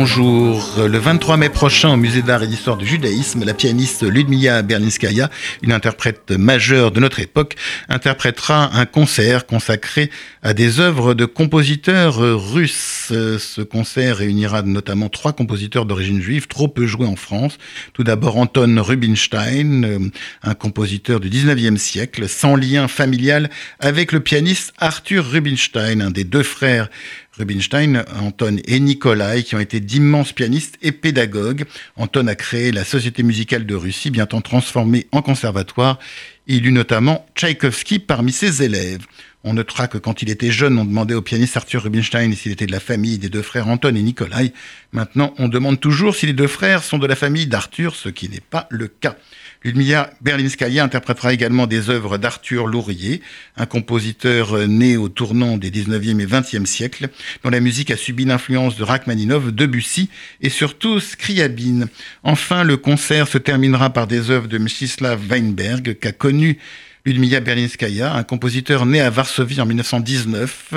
Bonjour. Le 23 mai prochain, au Musée d'art et d'histoire du judaïsme, la pianiste Ludmila Berlinskaya, une interprète majeure de notre époque, interprétera un concert consacré à des œuvres de compositeurs russes. Ce concert réunira notamment trois compositeurs d'origine juive, trop peu joués en France. Tout d'abord Anton Rubinstein, un compositeur du 19e siècle, sans lien familial avec le pianiste Arthur Rubinstein, un des deux frères Rubinstein, Anton et Nikolai, qui ont été d'immenses pianistes et pédagogues. Anton a créé la Société musicale de Russie, bientôt transformée en conservatoire. Il eut notamment Tchaïkovski parmi ses élèves. On notera que quand il était jeune, on demandait au pianiste Arthur Rubinstein s'il était de la famille des deux frères Anton et Nikolai. Maintenant, on demande toujours si les deux frères sont de la famille d'Arthur, ce qui n'est pas le cas. Ludmilla Berlinskaya interprétera également des œuvres d'Arthur Lourier, un compositeur né au tournant des 19e et 20e siècles, dont la musique a subi l'influence de Rachmaninov, Debussy et surtout Scriabine. Enfin, le concert se terminera par des œuvres de Mstislav Weinberg, qu'a connu Ludmilla Berlinskaya, un compositeur né à Varsovie en 1919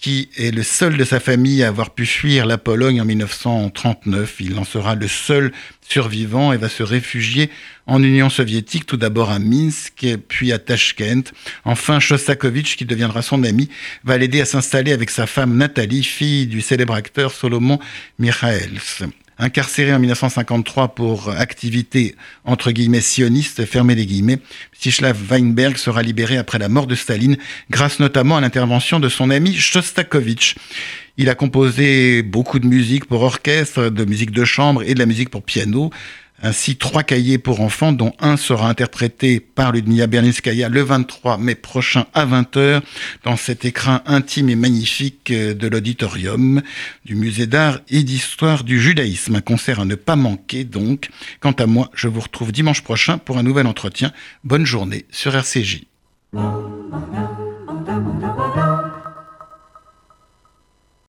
qui est le seul de sa famille à avoir pu fuir la Pologne en 1939. Il en sera le seul survivant et va se réfugier en Union soviétique, tout d'abord à Minsk, puis à Tashkent. Enfin, Shostakovich, qui deviendra son ami, va l'aider à s'installer avec sa femme Nathalie, fille du célèbre acteur Solomon Mikhaels. Incarcéré en 1953 pour activité entre guillemets sioniste, fermé les guillemets, Stislav Weinberg sera libéré après la mort de Staline, grâce notamment à l'intervention de son ami Shostakovich. Il a composé beaucoup de musique pour orchestre, de musique de chambre et de la musique pour piano. Ainsi, trois cahiers pour enfants, dont un sera interprété par Ludmilla Berlinskaya le 23 mai prochain à 20h dans cet écrin intime et magnifique de l'auditorium du Musée d'art et d'histoire du judaïsme. Un concert à ne pas manquer donc. Quant à moi, je vous retrouve dimanche prochain pour un nouvel entretien. Bonne journée sur RCJ.